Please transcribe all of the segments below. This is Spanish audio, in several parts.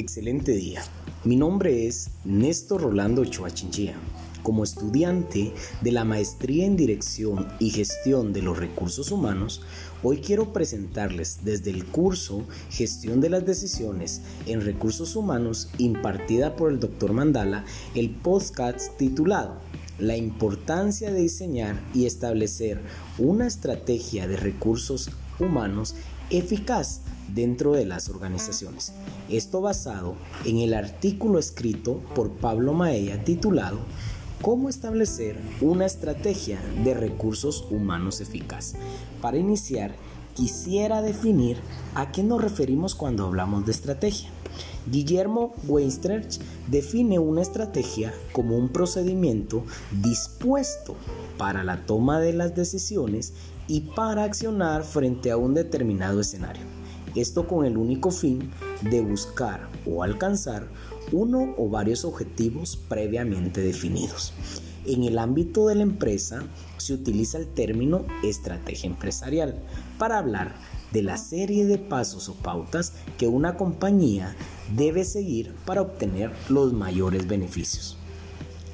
Excelente día. Mi nombre es Néstor Rolando Ochoa Chinchilla. Como estudiante de la Maestría en Dirección y Gestión de los Recursos Humanos, hoy quiero presentarles desde el curso Gestión de las Decisiones en Recursos Humanos impartida por el Dr. Mandala el podcast titulado La importancia de diseñar y establecer una estrategia de recursos humanos eficaz dentro de las organizaciones. Esto basado en el artículo escrito por Pablo Maella titulado Cómo establecer una estrategia de recursos humanos eficaz. Para iniciar, quisiera definir a qué nos referimos cuando hablamos de estrategia. Guillermo Weinstreich define una estrategia como un procedimiento dispuesto para la toma de las decisiones y para accionar frente a un determinado escenario. Esto con el único fin de buscar o alcanzar uno o varios objetivos previamente definidos. En el ámbito de la empresa se utiliza el término estrategia empresarial para hablar de la serie de pasos o pautas que una compañía debe seguir para obtener los mayores beneficios.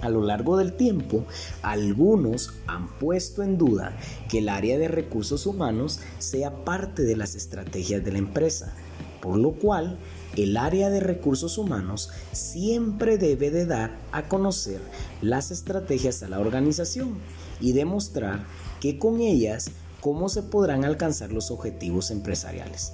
A lo largo del tiempo, algunos han puesto en duda que el área de recursos humanos sea parte de las estrategias de la empresa, por lo cual el área de recursos humanos siempre debe de dar a conocer las estrategias a la organización y demostrar que con ellas cómo se podrán alcanzar los objetivos empresariales.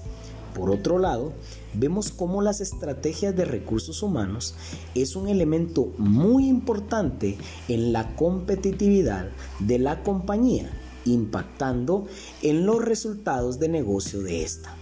Por otro lado, vemos cómo las estrategias de recursos humanos es un elemento muy importante en la competitividad de la compañía, impactando en los resultados de negocio de esta.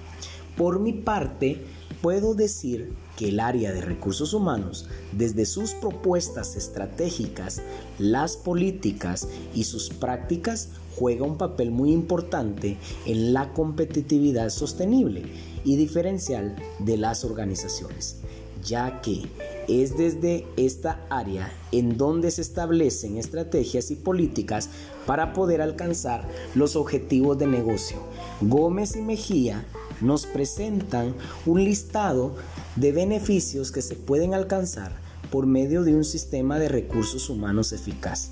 Por mi parte, puedo decir que el área de recursos humanos, desde sus propuestas estratégicas, las políticas y sus prácticas, juega un papel muy importante en la competitividad sostenible y diferencial de las organizaciones, ya que es desde esta área en donde se establecen estrategias y políticas para poder alcanzar los objetivos de negocio. Gómez y Mejía nos presentan un listado de beneficios que se pueden alcanzar por medio de un sistema de recursos humanos eficaz.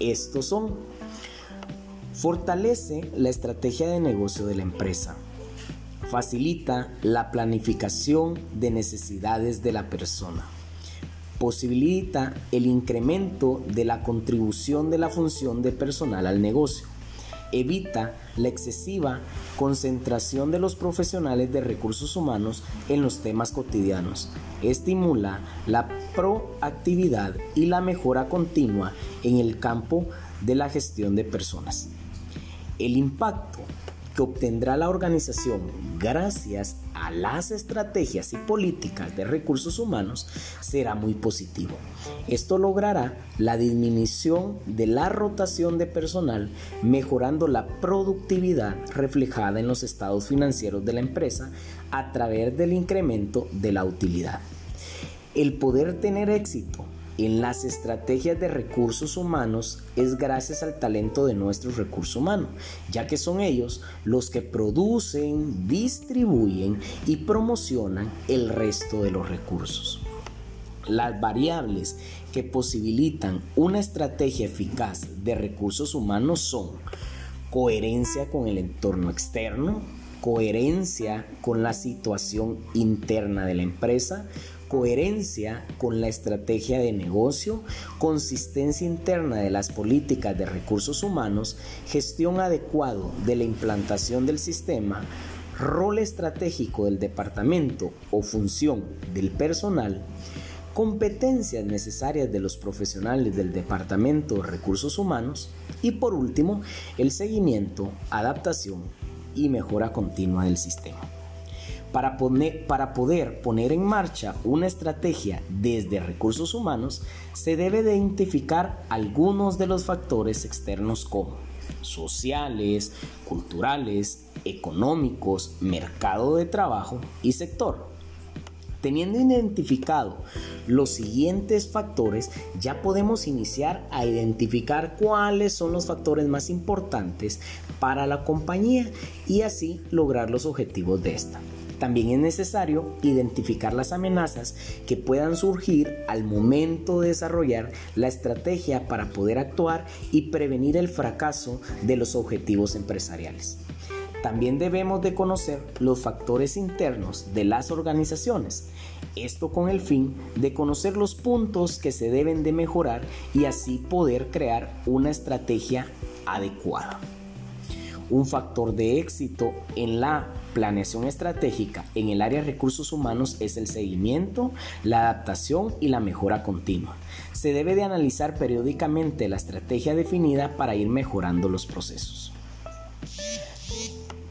Estos son, fortalece la estrategia de negocio de la empresa, facilita la planificación de necesidades de la persona, posibilita el incremento de la contribución de la función de personal al negocio, evita la excesiva concentración de los profesionales de recursos humanos en los temas cotidianos, estimula la proactividad y la mejora continua en el campo de la gestión de personas. El impacto que obtendrá la organización gracias a las estrategias y políticas de recursos humanos será muy positivo. Esto logrará la disminución de la rotación de personal, mejorando la productividad reflejada en los estados financieros de la empresa a través del incremento de la utilidad. El poder tener éxito en las estrategias de recursos humanos es gracias al talento de nuestros recursos humanos, ya que son ellos los que producen, distribuyen y promocionan el resto de los recursos. Las variables que posibilitan una estrategia eficaz de recursos humanos son coherencia con el entorno externo, coherencia con la situación interna de la empresa, coherencia con la estrategia de negocio, consistencia interna de las políticas de recursos humanos, gestión adecuado de la implantación del sistema, rol estratégico del departamento o función del personal, competencias necesarias de los profesionales del Departamento de Recursos Humanos y por último el seguimiento, adaptación y mejora continua del sistema. Para, poder poner en marcha una estrategia desde recursos humanos, se debe de identificar algunos de los factores externos como sociales, culturales, económicos, mercado de trabajo y sector. Teniendo identificado los siguientes factores, ya podemos iniciar a identificar cuáles son los factores más importantes para la compañía y así lograr los objetivos de esta. También es necesario identificar las amenazas que puedan surgir al momento de desarrollar la estrategia para poder actuar y prevenir el fracaso de los objetivos empresariales. También debemos de conocer los factores internos de las organizaciones, esto con el fin de conocer los puntos que se deben de mejorar y así poder crear una estrategia adecuada. Un factor de éxito en la planeación estratégica en el área de recursos humanos es el seguimiento, la adaptación y la mejora continua. Se debe de analizar periódicamente la estrategia definida para ir mejorando los procesos.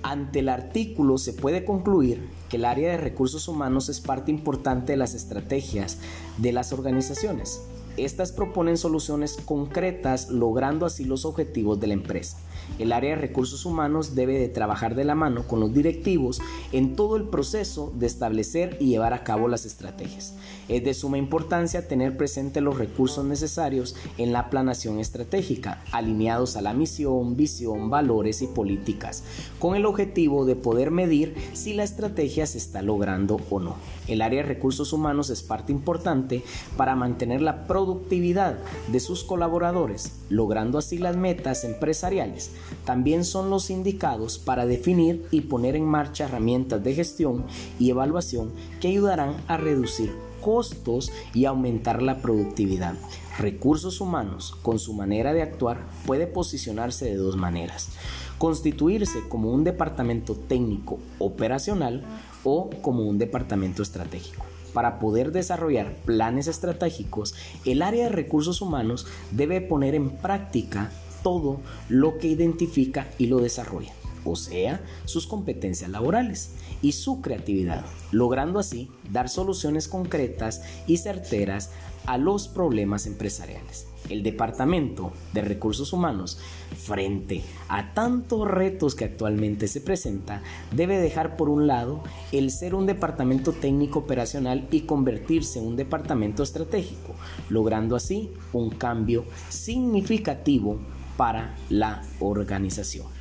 Ante el artículo se puede concluir que el área de recursos humanos es parte importante de las estrategias de las organizaciones. Estas proponen soluciones concretas logrando así los objetivos de la empresa. El área de recursos humanos debe de trabajar de la mano con los directivos en todo el proceso de establecer y llevar a cabo las estrategias. Es de suma importancia tener presente los recursos necesarios en la planación estratégica, alineados a la misión, visión, valores y políticas, con el objetivo de poder medir si la estrategia se está logrando o no. El área de recursos humanos es parte importante para mantener la productividad de sus colaboradores, logrando así las metas empresariales también son los indicados para definir y poner en marcha herramientas de gestión y evaluación que ayudarán a reducir costos y aumentar la productividad. Recursos humanos, con su manera de actuar, puede posicionarse de dos maneras. Constituirse como un departamento técnico operacional o como un departamento estratégico. Para poder desarrollar planes estratégicos, el área de recursos humanos debe poner en práctica todo lo que identifica y lo desarrolla, o sea, sus competencias laborales y su creatividad, logrando así dar soluciones concretas y certeras a los problemas empresariales. El Departamento de Recursos Humanos, frente a tantos retos que actualmente se presenta, debe dejar por un lado el ser un departamento técnico operacional y convertirse en un departamento estratégico, logrando así un cambio significativo para la organización.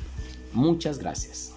Muchas gracias.